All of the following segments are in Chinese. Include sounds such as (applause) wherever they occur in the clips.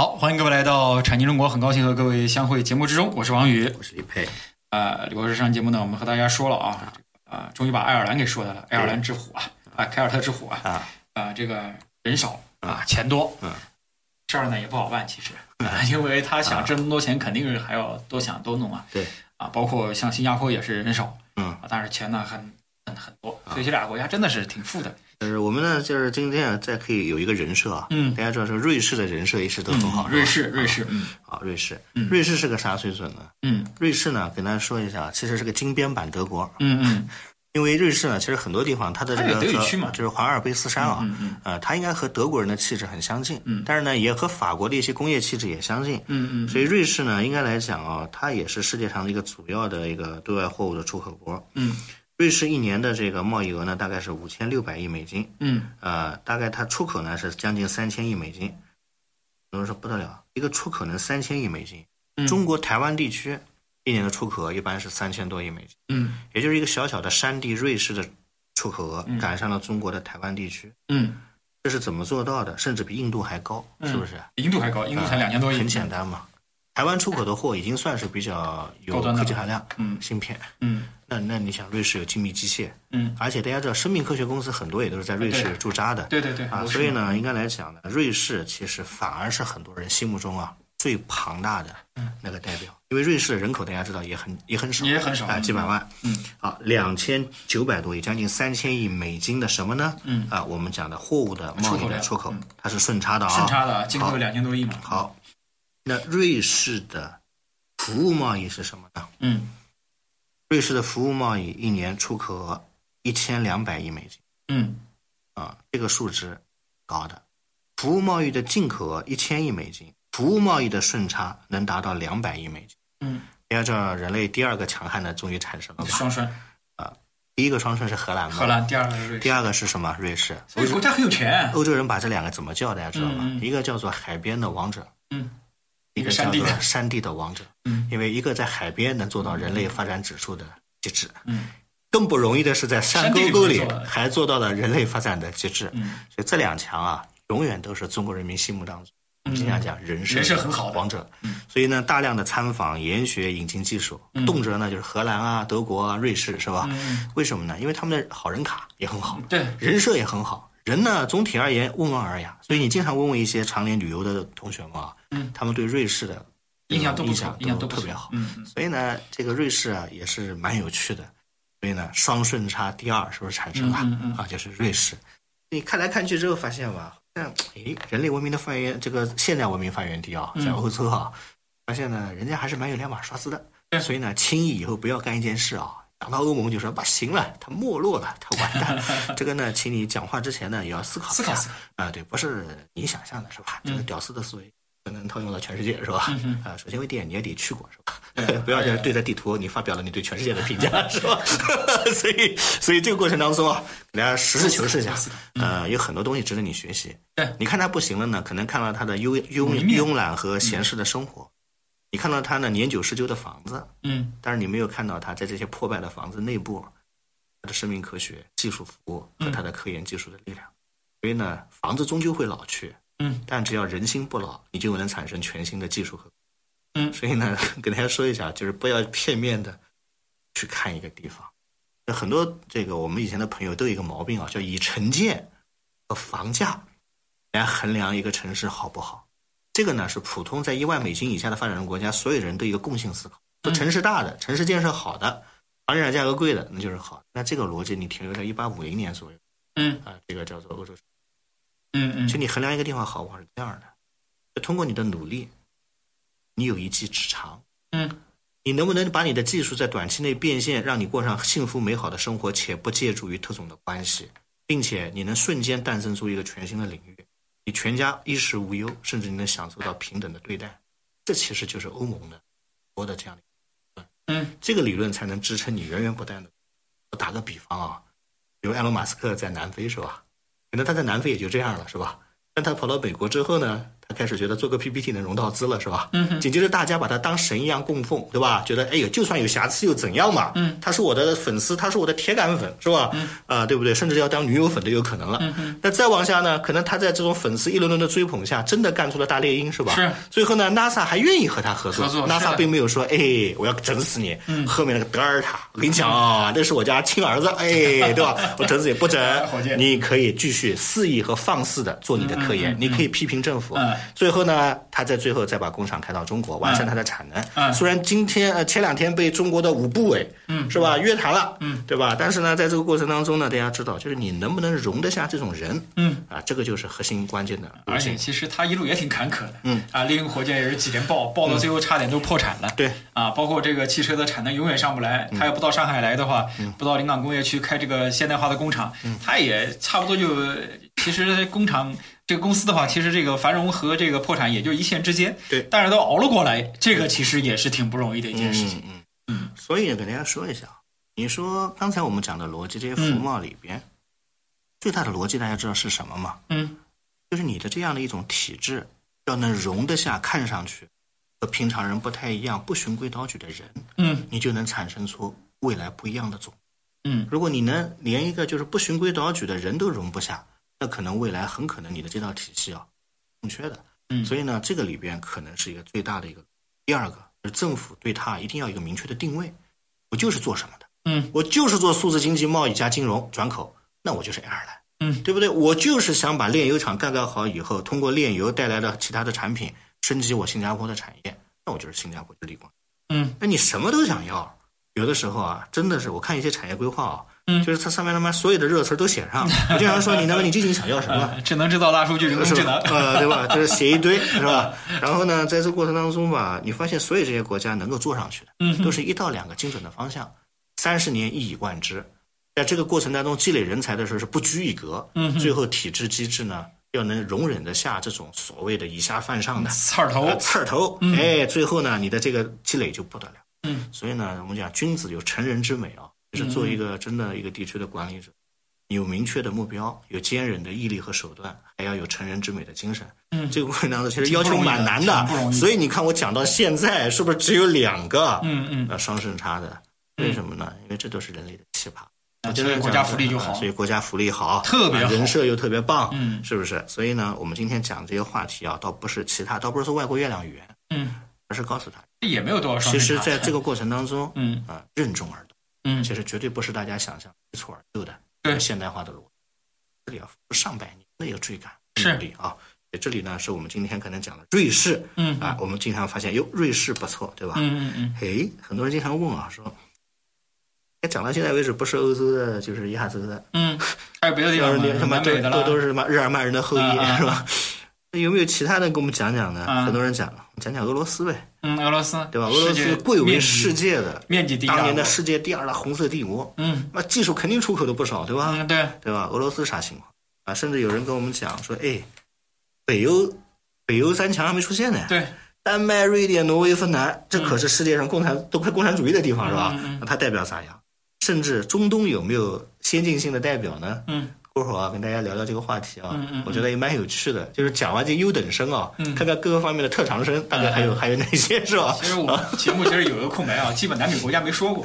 好，欢迎各位来到产经中国，很高兴和各位相会节目之中，我是王宇，我是李佩。呃，李博士上节目呢，我们和大家说了啊，啊，终于把爱尔兰给说的了，爱尔兰之虎啊，啊，凯尔特之虎啊，啊，啊，这个人少啊，钱多，嗯，事儿呢也不好办，其实，(laughs) 因为他想挣那么多钱，肯定是还要多想多弄啊，对，啊，包括像新加坡也是人少，嗯。啊，但是钱呢很很很多，所以这俩国家真的是挺富的，呃，我们呢就是今天啊，再可以有一个人设啊，嗯大家知道这个瑞士的人设一直都很好，瑞士，瑞士，嗯啊，瑞士嗯，瑞士是个啥水准呢？嗯瑞士呢，跟大家说一下，其实是个金边版德国，嗯嗯因为瑞士呢，其实很多地方它的这个它有德语区嘛就是华尔卑斯山啊，呃，它应该和德国人的气质很相近，嗯但是呢，也和法国的一些工业气质也相近，嗯嗯所以瑞士呢，应该来讲啊，它也是世界上的一个主要的一个对外货物的出口国。嗯瑞士一年的这个贸易额呢，大概是五千六百亿美金，嗯呃，大概它出口呢是将近三千亿美金。有人说不得了，一个出口能三千亿美金，嗯中国台湾地区一年的出口额一般是三千多亿美金，嗯也就是一个小小的山地瑞士的出口额赶上了中国的台湾地区，嗯，这是怎么做到的？甚至比印度还高，是不是？比印度还高，印度才两千多亿，很简单嘛。台湾出口的货已经算是比较有科技含量，嗯。芯片。嗯。那那你想，瑞士有精密机械，嗯，而且大家知道，生命科学公司很多也都是在瑞士驻扎的，对对对啊，所以呢，应该来讲呢，瑞士其实反而是很多人心目中啊最庞大的那个代表，因为瑞士的人口大家知道也很也很少，也很少。啊，几百万，嗯，啊，两千九百多亿，将近三千亿美金的什么呢？嗯。啊，我们讲的货物的贸易的出口，它是顺差的啊，顺差的，进口两千多亿嘛。好，那瑞士的服务贸易是什么呢？嗯瑞士的服务贸易一年出口额一千两百亿美金嗯啊，这个数值高的。服务贸易的进口额一千亿美金，服务贸易的顺差能达到两百亿美金。嗯，大家知道人类第二个强悍的终于产生了吧？双双，第一个双顺是荷兰嘛？荷兰第二个是瑞士，第二个是什么？瑞士。所以国家很有钱。欧洲人把这两个怎么叫？大家知道吗？嗯嗯一个叫做海边的王者，嗯，一个山地的做山地的王者。嗯因为一个在海边能做到人类发展指数的极致，嗯更不容易的是在山沟沟里还做到了人类发展的极致。嗯所以这两强啊，永远都是中国人民心目当中，我们经常讲人设人设很好的王者嗯。所以呢，大量的参访、研学、引进技术，动辄呢就是荷兰啊、德国啊、瑞士，是吧？嗯为什么呢？因为他们的好人卡也很好，对，人设也很好。人呢，总体而言温文尔雅，所以你经常问问一些常年旅游的同学们啊，嗯他们对瑞士的印象印象，都特别好。所以呢，这个瑞士啊也是蛮有趣的。所以呢，双顺差第二是不是产生了、嗯嗯嗯啊？就是瑞士。你看来看去之后发现吧，好像诶，人类文明的发源，这个现代文明发源地啊，在欧洲啊，发现呢，人家还是蛮有两把刷子的。对所以呢，轻易以后不要干一件事啊。讲到欧盟就说不行了，它没落了，它完蛋了。(laughs) 这个呢，请你讲话之前呢，也要思考一下思考啊、对，不是你想象的，是吧？这个屌丝的思维可能套用到全世界，是吧？嗯啊、首先为点你也得去过，是吧？对 (laughs) 不要就是对着地图，你发表了你对全世界的评价，(laughs) 是吧？所以，所以这个过程当中啊，给大家实事求是讲，呃，有很多东西值得你学习。对你看他不行了呢，可能看到他的慵慵慵懒和闲适的生活，你看到他呢年久失修的房子，嗯但是你没有看到他在这些破败的房子内部，他的生命科学、技术服务和他的科研技术的力量。所以呢，房子终究会老去，嗯但只要人心不老，你就能产生全新的技术和。嗯所以呢，(laughs) 跟大家说一下，就是不要片面的去看一个地方。那很多这个我们以前的朋友都有一个毛病啊，叫以城建和房价来衡量一个城市好不好。这个呢是普通在一万美金以下的发展中国家所有人都一个共性思考。说城市大的、城市建设好的、房地产价格贵的，那就是好。那这个逻辑你停留在一八五零年左右，嗯啊，这个叫做欧洲。嗯嗯就你衡量一个地方好不好是这样的，就通过你的努力，你有一技之长，嗯你能不能把你的技术在短期内变现，让你过上幸福美好的生活，且不借助于特种的关系，并且你能瞬间诞生出一个全新的领域，你全家衣食无忧，甚至你能享受到平等的对待，这其实就是欧盟的国的这样的，嗯这个理论才能支撑你源源不断的。我打个比方啊，比如埃隆·马斯克在南非是吧？可能他在南非也就这样了是吧？但他跑到美国之后呢，他开始觉得做个 PPT 能融到资了是吧？嗯紧接着大家把他当神一样供奉，对吧？觉得哎呦，就算有瑕疵又怎样嘛？嗯，他是我的粉丝，他是我的铁杆粉，是吧？嗯，啊，对不对？甚至要当女友粉都有可能了。嗯嗯，那再往下呢，可能他在这种粉丝一轮轮的追捧下，真的干出了大猎鹰，是吧？是。最后呢，NASA 还愿意和他合作。合作 NASA 并没有说，哎，我要整死你。嗯后面那个德尔塔，我跟你讲啊，那是我家亲儿子，哎，(laughs) 对吧？我整死你不整你可以继续肆意和放肆的做你的科研，你可以批评政府。嗯最后呢，他在最后再把工厂开到中国，完善它的产能。嗯。虽然今天呃前两天被中国的五部委，嗯。是吧约谈了，嗯，对吧？但是呢，在这个过程当中呢，大家知道，就是你能不能容得下这种人，嗯。啊，这个就是核心关键的。而且其实他一路也挺坎坷的，嗯。啊，猎鹰火箭也是几连爆，爆到最后差点都破产了，对，啊，包括这个汽车的产能永远上不来，他要不到上海来的话，不到临港工业区开这个现代化的工厂，他也差不多就，其实工厂这个公司的话，其实这个繁荣和这个破产也就一线之间，对。但是都熬了过来，这个其实也是挺不容易的一件事情，嗯嗯，所以给大家说一下，你说刚才我们讲的逻辑，这些符号里边、最大的逻辑，大家知道是什么吗？嗯。就是你的这样的一种体制，要能容得下看上去和平常人不太一样、不循规蹈矩的人，嗯。你就能产生出未来不一样的种。嗯。如果你能连一个就是不循规蹈矩的人都容不下，那可能未来很可能你的这套体系啊空缺的。嗯所以呢，这个里边可能是一个最大的一个。第二个就是政府对它一定要有一个明确的定位，我就是做什么的，嗯我就是做数字经济、贸易加金融转口，那我就是爱尔兰。嗯对不对？我就是想把炼油厂干干好以后，通过炼油带来的其他的产品升级我新加坡的产业，那我就是新加坡的立光。嗯那你什么都想要，有的时候啊，真的是我看一些产业规划啊，嗯就是它上面他妈所有的热词都写上，(laughs) 我经常说你他妈你究竟想要什么？(laughs) 呃智能制造、大数据、人工是智能，？吧 (laughs) 呃，对吧？就是写一堆，是吧？然后呢，在这个过程当中吧，你发现所有这些国家能够做上去的，嗯都是一到两个精准的方向，三十年一以贯之。在这个过程当中积累人才的时候是不拘一格，嗯最后体制机制呢要能容忍得下这种所谓的以下犯上的刺儿头呃，刺儿头，哎，最后呢你的这个积累就不得了。嗯所以呢，我们讲君子有成人之美啊，就是做一个真的一个地区的管理者，有明确的目标，有坚韧的毅力和手段，还要有成人之美的精神。嗯这个过程当中其实要求蛮难的所以你看我讲到现在，是不是只有两个嗯嗯，呃双胜差的？为什么呢？因为这都是人类的奇葩。我所以国家福利就好啊所以国家福利好，特别人设又特别棒，嗯是不是？所以呢，我们今天讲这些话题啊，倒不是其他，倒不是说外国月亮圆，嗯，而是告诉他，也没有多少其。实在这个过程当中，嗯啊，任重而道，嗯其实绝对不是大家想象一蹴而就的对现代化的逻辑，这里要付出上百年的一个追赶是努力啊。这里呢，是我们今天可能讲的瑞士，嗯啊，我们经常发现，哟，瑞士不错，对吧？嗯嗯嗯诶，很多人经常问啊，说，哎，讲到现在为止，不是欧洲的，就是亚洲的，嗯，还有别的地方吗要是你？他妈都都都是什么日耳曼人的后裔，是吧？那有没有其他的给我们讲讲呢？啊很多人讲讲讲俄罗斯呗，嗯，俄罗斯对吧？俄罗斯贵为世界的面积第一当年的世界第二大红色帝国，嗯那技术肯定出口的不少，对吧？嗯对，对吧？俄罗斯啥情况啊？甚至有人跟我们讲说，哎，北欧北欧三强还没出现呢。对，丹麦、瑞典、挪威、芬兰，这可是世界上共产、都快共产主义的地方，是吧？嗯嗯嗯那它代表啥呀？甚至中东有没有先进性的代表呢？嗯过会儿啊，跟大家聊聊这个话题啊，嗯嗯嗯我觉得也蛮有趣的。就是讲完这优等生啊，嗯看看各个方面的特长生，大概还有、还有哪些是吧？其实我们 (laughs) 节目其实有一个空白啊，基本南美国家没说过，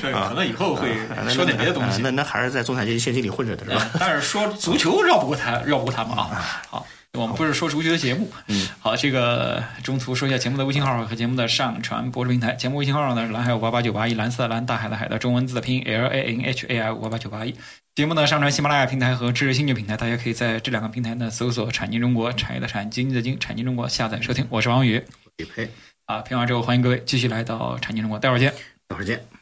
对 (laughs) 可能以后会啊说点别的东西那。那还是在中产阶级陷阱里混着的是吧？但是说足球绕不过他，绕不过他们啊。好，我们不是说足球的节目。嗯，好，这个中途说一下节目的微信号和节目的上传播出平台。节目微信号呢是蓝海五八八九八一，蓝色的蓝大海的海的中文字的拼音 L A N H A I 五八八九八一。节目呢上传喜马拉雅平台和知识星球平台，大家可以在这两个平台呢搜索“产经中国”，产业的产，经济的经，产经中国下载收听。我是王宇。匹配。啊，评完之后欢迎各位继续来到产经中国，待会儿见。待会儿见。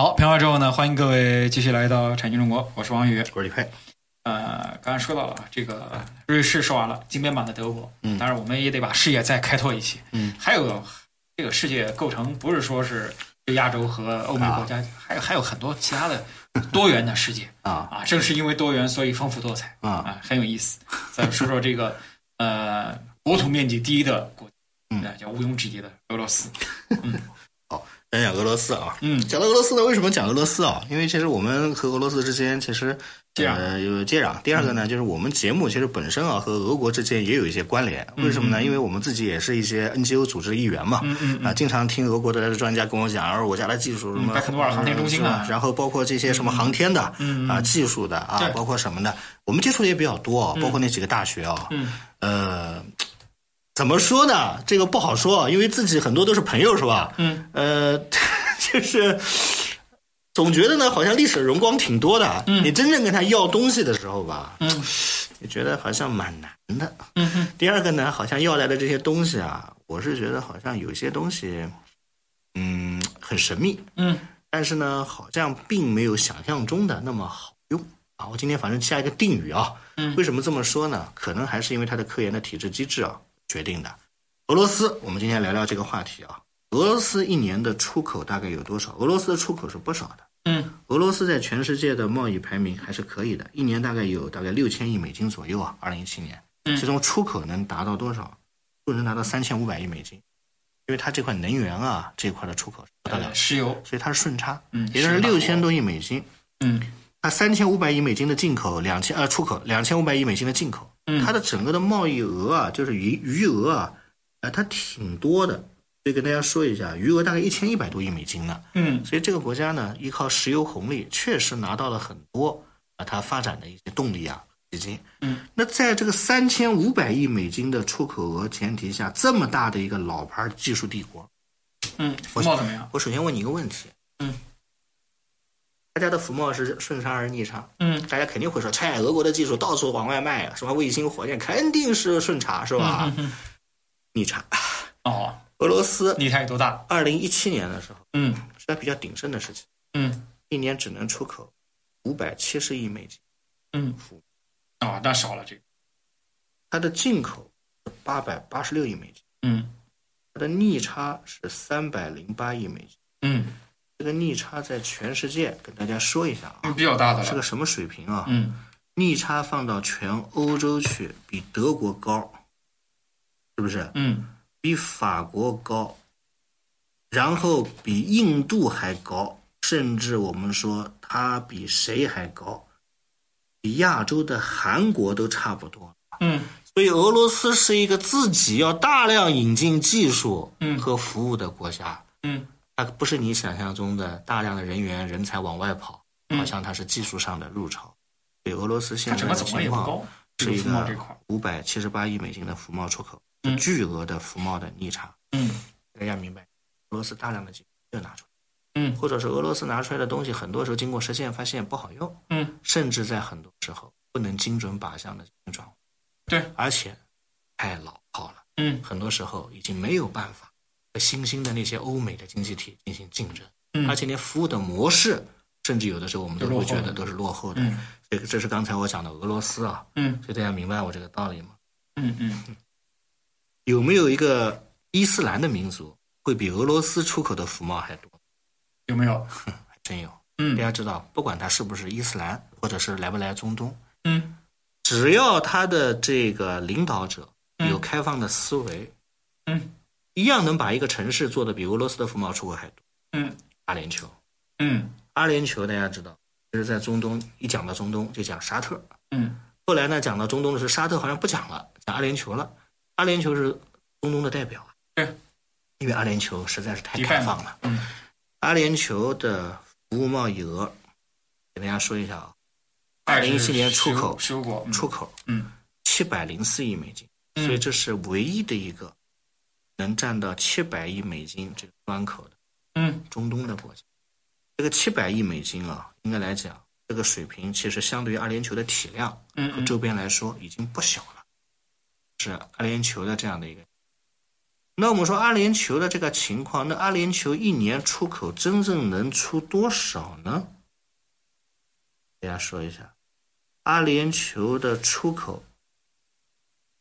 好，评完之后呢，欢迎各位继续来到产经中国，我是王宇。我是李佩，呃，刚才说到了这个瑞士说完了，金边版的德国，嗯。当然我们也得把视野再开拓一些，嗯，还有这个世界构成不是说是亚洲和欧美国家，还有还有很多其他的多元的世界。(laughs) 啊。啊，正是因为多元，所以丰富多彩。啊。啊，很有意思。再说说这个 (laughs) 呃国土面积第一的国，嗯。呃叫毋庸置疑的俄罗斯，(laughs) 讲讲俄罗斯啊。嗯讲到俄罗斯呢，为什么讲俄罗斯啊？因为其实我们和俄罗斯之间其实接壤呃有接壤。第二个呢，就是我们节目其实本身啊和俄国之间也有一些关联。为什么呢？因为我们自己也是一些 NGO 组织的一员嘛。啊，经常听俄国的专家跟我讲，而我家的技术什么嗯拜克努尔航天中心啊然后包括这些什么航天的啊技术的啊，包括什么的，我们接触的也比较多啊，包括那几个大学啊。嗯呃，怎么说呢？这个不好说，因为自己很多都是朋友，是吧？嗯，呃，(laughs) 就是总觉得呢，好像历史荣光挺多的。嗯你真正跟他要东西的时候吧，嗯你觉得好像蛮难的。嗯嗯第二个呢，好像要来的这些东西啊，我是觉得好像有些东西，嗯，很神秘，嗯但是呢，好像并没有想象中的那么好用啊。我今天反正下一个定语啊，嗯为什么这么说呢？可能还是因为它的科研的体制机制啊决定的。俄罗斯，我们今天聊聊这个话题啊。俄罗斯一年的出口大概有多少？俄罗斯的出口是不少的。嗯俄罗斯在全世界的贸易排名还是可以的，一年大概有大概六千亿美金左右啊。二零一七年，嗯其中出口能达到多少？不能达到三千五百亿美金，因为它这块能源啊这一块的出口是不得了呃，石油，所以它是顺差，嗯也就是六千多亿美金。嗯它三千五百亿美金的进口，两千呃出口两千五百亿美金的进口，嗯它的整个的贸易额啊，就是余余额啊，呃，它挺多的。所以跟大家说一下，余额大概一千一百多亿美金呢。嗯所以这个国家呢，依靠石油红利，确实拿到了很多啊它发展的一些动力啊基金。嗯，那在这个三千五百亿美金的出口额前提下，这么大的一个老牌技术帝国，嗯，福茂怎么样？我首先问你一个问题，嗯，大家的福茂是顺差还是逆差？嗯大家肯定会说，拆俄国的技术到处往外卖啊，什么卫星、火箭，肯定是顺差，是吧？嗯嗯逆差。哦，俄罗斯逆差有多大？二零一七年的时候嗯是它比较鼎盛的时期，嗯一年只能出口五百七十亿美金，嗯，哦，那少了这个，它的进口是八百八十六亿美金，嗯它的逆差是三百零八亿美金。嗯，这个逆差在全世界跟大家说一下啊，比较大的了，是个什么水平啊？嗯逆差放到全欧洲去，比德国高，是不是？嗯比法国高，然后比印度还高，甚至我们说它比谁还高？比亚洲的韩国都差不多。嗯所以俄罗斯是一个自己要大量引进技术嗯和服务的国家，嗯它不是你想象中的大量的人员人才往外跑，嗯。好像它是技术上的入潮。对俄罗斯现在的情况，是一个儿，五百七十八亿美金的服贸出口，嗯。巨额的服贸的逆差。嗯。大家明白，俄罗斯大量的技术没有拿出来，嗯。或者是俄罗斯拿出来的东西，很多时候经过实践发现不好用，嗯，甚至在很多时候不能精准靶向的进行转换，对，而且太老套了，嗯。很多时候已经没有办法和新兴的那些欧美的经济体进行竞争，嗯而且连服务的模式，甚至有的时候我们都会觉得都是落后的。嗯这个这是刚才我讲的俄罗斯啊，嗯所以大家明白我这个道理吗？嗯嗯，有没有一个伊斯兰的民族会比俄罗斯出口的服贸还多？有没有？(laughs) 还真有。嗯大家知道，不管他是不是伊斯兰，或者是来不来中东，嗯只要他的这个领导者嗯有开放的思维，嗯一样能把一个城市做的比俄罗斯的服贸出口还多。嗯。阿联酋，嗯。阿联酋大家知道，就是在中东，一讲到中东就讲沙特。嗯。后来呢，讲到中东的时候沙特好像不讲了，讲阿联酋了。阿联酋是中东的代表啊，对，因为阿联酋实在是太开放了。嗯，阿联酋的服务贸易额，给大家说一下啊，二零一七年出口出口嗯。七百零四亿美金，嗯。所以这是唯一的一个能占到七百亿美金这个关口的嗯中东的国家。这个七百亿美金啊，应该来讲，这个水平其实相对于阿联酋的体量和嗯周边来说已经不小了，是阿联酋的这样的一个。那我们说阿联酋的这个情况，那阿联酋一年出口真正能出多少呢？大家说一下，阿联酋的出口，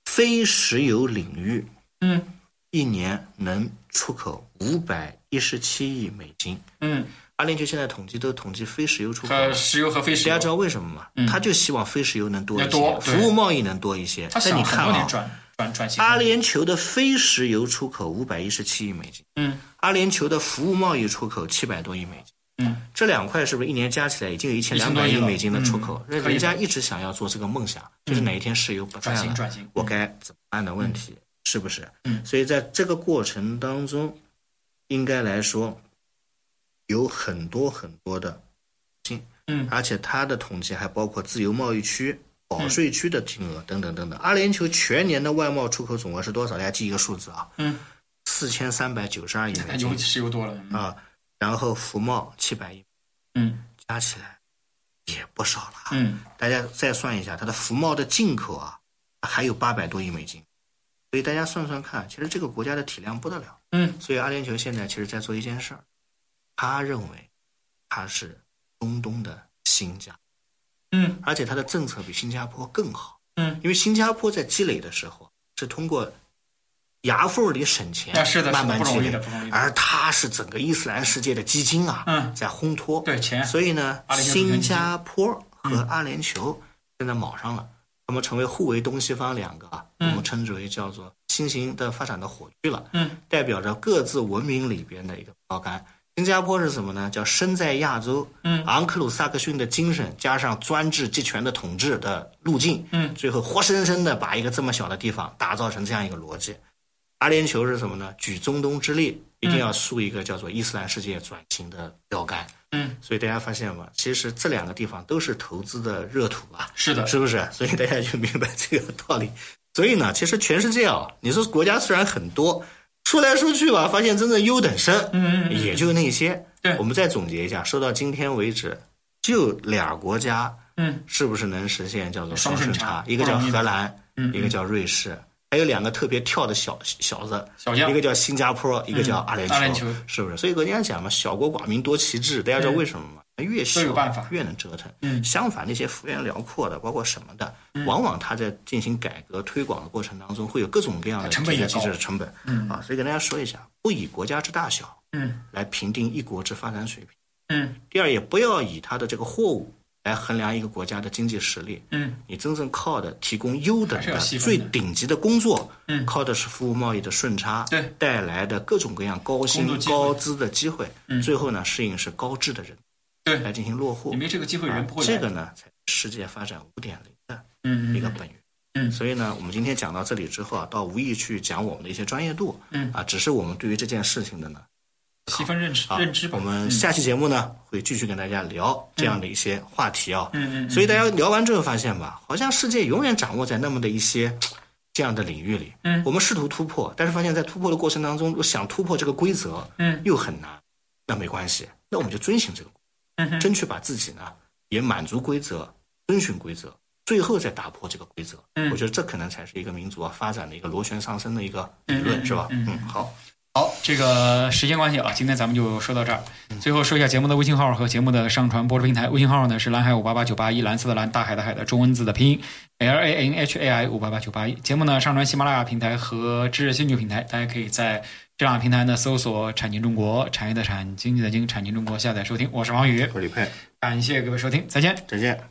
非石油领域嗯一年能出口五百一十七亿美金。嗯，阿联酋现在统计都统计非石油出口。石油和非石油，大家知道为什么吗？他就希望非石油能多一些，多服务贸易能多一些。但你看啊，转转转型，阿联酋的非石油出口五百一十七亿美金，嗯。阿联酋的服务贸易出口七百多亿美金。嗯。这两块是不是一年加起来已经有一千两1000亿了。百亿美金的出口？人家一直想要做这个梦想，就是哪一天石油不在了，转型。转型，我该怎么办的问题，是不是？嗯。所以在这个过程当中，应该来说有很多很多的金，嗯。而且它的统计还包括自由贸易区、保税区的金额等等等等。阿联酋全年的外贸出口总额是多少？大家记一个数字啊，嗯，四千三百九十二亿美金石油多了，嗯。啊，然后服贸七百亿，嗯。加起来也不少了啊。嗯。大家再算一下，它的服贸的进口啊，还有八百多亿美金，所以大家算算看，其实这个国家的体量不得了。嗯。所以阿联酋现在其实在做一件事儿，他认为他是中东的新加坡，嗯。而且他的政策比新加坡更好，嗯，因为新加坡在积累的时候是通过牙缝里省钱，啊是的，慢慢积累而他是整个伊斯兰世界的基金啊，嗯在烘托，对钱，所以呢，新加坡和阿联酋现在卯上了，他们成为互为东西方两个啊，我们称之为叫做新型的发展的火炬了，嗯代表着各自文明里边的一个标杆。新加坡是什么呢？叫身在亚洲，嗯昂克鲁萨克逊的精神加上专制集权的统治的路径，嗯最后活生生的把一个这么小的地方打造成这样一个逻辑。阿联酋是什么呢？举中东之力，一定要树一个叫做伊斯兰世界转型的标杆。嗯，所以大家发现吗？其实这两个地方都是投资的热土啊，是的，是不是？所以大家就明白这个道理。所以呢，其实全世界啊，你说国家虽然很多，说来说去吧，发现真正优等生，嗯嗯嗯也就那些。对。我们再总结一下，说到今天为止，就俩国家嗯。是不是能实现叫做双顺差？一个叫荷兰，嗯一个叫瑞士，还有两个特别跳的小小子，小将一个叫新加坡，一个叫阿联酋，阿联酋。是不是？所以跟人家讲嘛，小国寡民多奇志，大家知道为什么吗？越小越能折腾。嗯相反，那些幅员辽阔的，包括什么的，往往它在进行改革推广的过程当中，会有各种各样的成本也机制的成本。嗯啊，所以跟大家说一下，不以国家之大小嗯来评定一国之发展水平。嗯第二，也不要以它的这个货物来衡量一个国家的经济实力。嗯你真正靠的提供优等的、最顶级的工作，嗯靠的是服务贸易的顺差，对带来的各种各样高薪高资的机会，嗯最后呢，适应是高质的人对。来进行落户。你。没这个机会，人不会来这个呢，才是世界发展五点零的嗯一个本源。嗯。所以呢，我们今天讲到这里之后啊，倒无意去讲我们的一些专业度，嗯。啊，只是我们对于这件事情的呢，细分认知啊认知吧，我们下期节目呢，会继续跟大家聊这样的一些话题啊。嗯嗯嗯所以大家聊完之后发现吧，好像世界永远掌握在那么的一些 (tsk) 这样的领域里。嗯。我们试图突破，但是发现在突破的过程当中，想突破这个规则，嗯。又很难。那没关系，那我们就遵循这个争取把自己呢也满足规则，遵循规则，最后再打破这个规则。嗯我觉得这可能才是一个民族啊发展的一个螺旋上升的一个理论，是吧？嗯嗯，好。好，这个时间关系啊，今天咱们就说到这儿。最后说一下节目的微信号和节目的上传播出平台。微信号呢是蓝海五八八九八一，蓝色的蓝，大海的海的中文字的拼音 L A N H A I 五八八九八一。节目呢上传喜马拉雅平台和知识星球平台，大家可以在这两个平台呢搜索“产经中国”，产业的产，经济的经，产经中国下载收听。我是王宇，我是李佩，感谢各位收听，再见。再见。